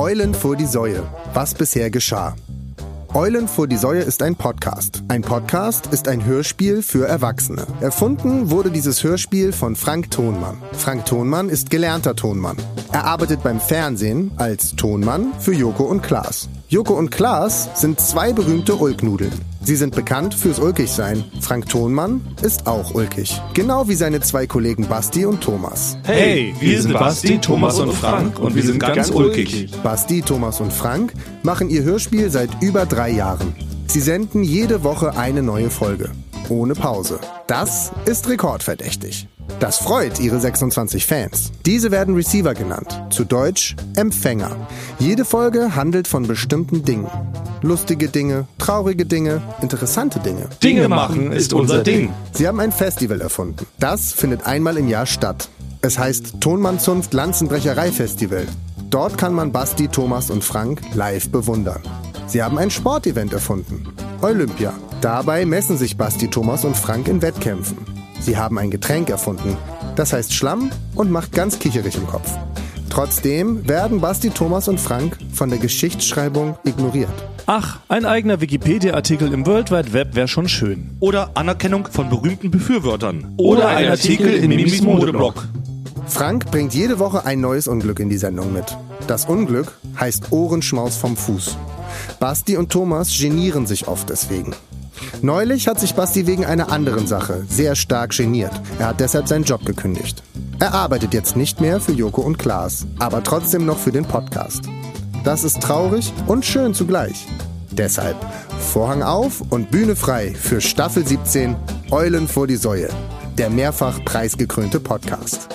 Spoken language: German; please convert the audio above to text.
Eulen vor die Säue. Was bisher geschah. Eulen vor die Säue ist ein Podcast. Ein Podcast ist ein Hörspiel für Erwachsene. Erfunden wurde dieses Hörspiel von Frank Thonmann. Frank Thonmann ist gelernter Tonmann. Er arbeitet beim Fernsehen als Tonmann für Joko und Klaas. Joko und Klaas sind zwei berühmte Ulknudeln. Sie sind bekannt fürs Ulkigsein. Frank Thonmann ist auch ulkig. Genau wie seine zwei Kollegen Basti und Thomas. Hey, wir sind Basti, Thomas und Frank und wir sind ganz ulkig. Basti, Thomas und Frank machen ihr Hörspiel seit über drei Jahren. Sie senden jede Woche eine neue Folge. Ohne Pause. Das ist rekordverdächtig. Das freut ihre 26 Fans. Diese werden Receiver genannt, zu Deutsch Empfänger. Jede Folge handelt von bestimmten Dingen. Lustige Dinge, traurige Dinge, interessante Dinge. Dinge machen ist unser Ding. Sie haben ein Festival erfunden. Das findet einmal im Jahr statt. Es heißt Tonmannzunft Lanzenbrecherei Festival. Dort kann man Basti, Thomas und Frank live bewundern. Sie haben ein Sportevent erfunden. Olympia. Dabei messen sich Basti, Thomas und Frank in Wettkämpfen. Sie haben ein Getränk erfunden. Das heißt Schlamm und macht ganz kicherig im Kopf. Trotzdem werden Basti, Thomas und Frank von der Geschichtsschreibung ignoriert. Ach, ein eigener Wikipedia-Artikel im World Wide Web wäre schon schön. Oder Anerkennung von berühmten Befürwortern. Oder ein Artikel in Mimis Modeblog. Frank bringt jede Woche ein neues Unglück in die Sendung mit. Das Unglück heißt Ohrenschmaus vom Fuß. Basti und Thomas genieren sich oft deswegen. Neulich hat sich Basti wegen einer anderen Sache sehr stark geniert. Er hat deshalb seinen Job gekündigt. Er arbeitet jetzt nicht mehr für Joko und Klaas, aber trotzdem noch für den Podcast. Das ist traurig und schön zugleich. Deshalb Vorhang auf und Bühne frei für Staffel 17 Eulen vor die Säue, der mehrfach preisgekrönte Podcast.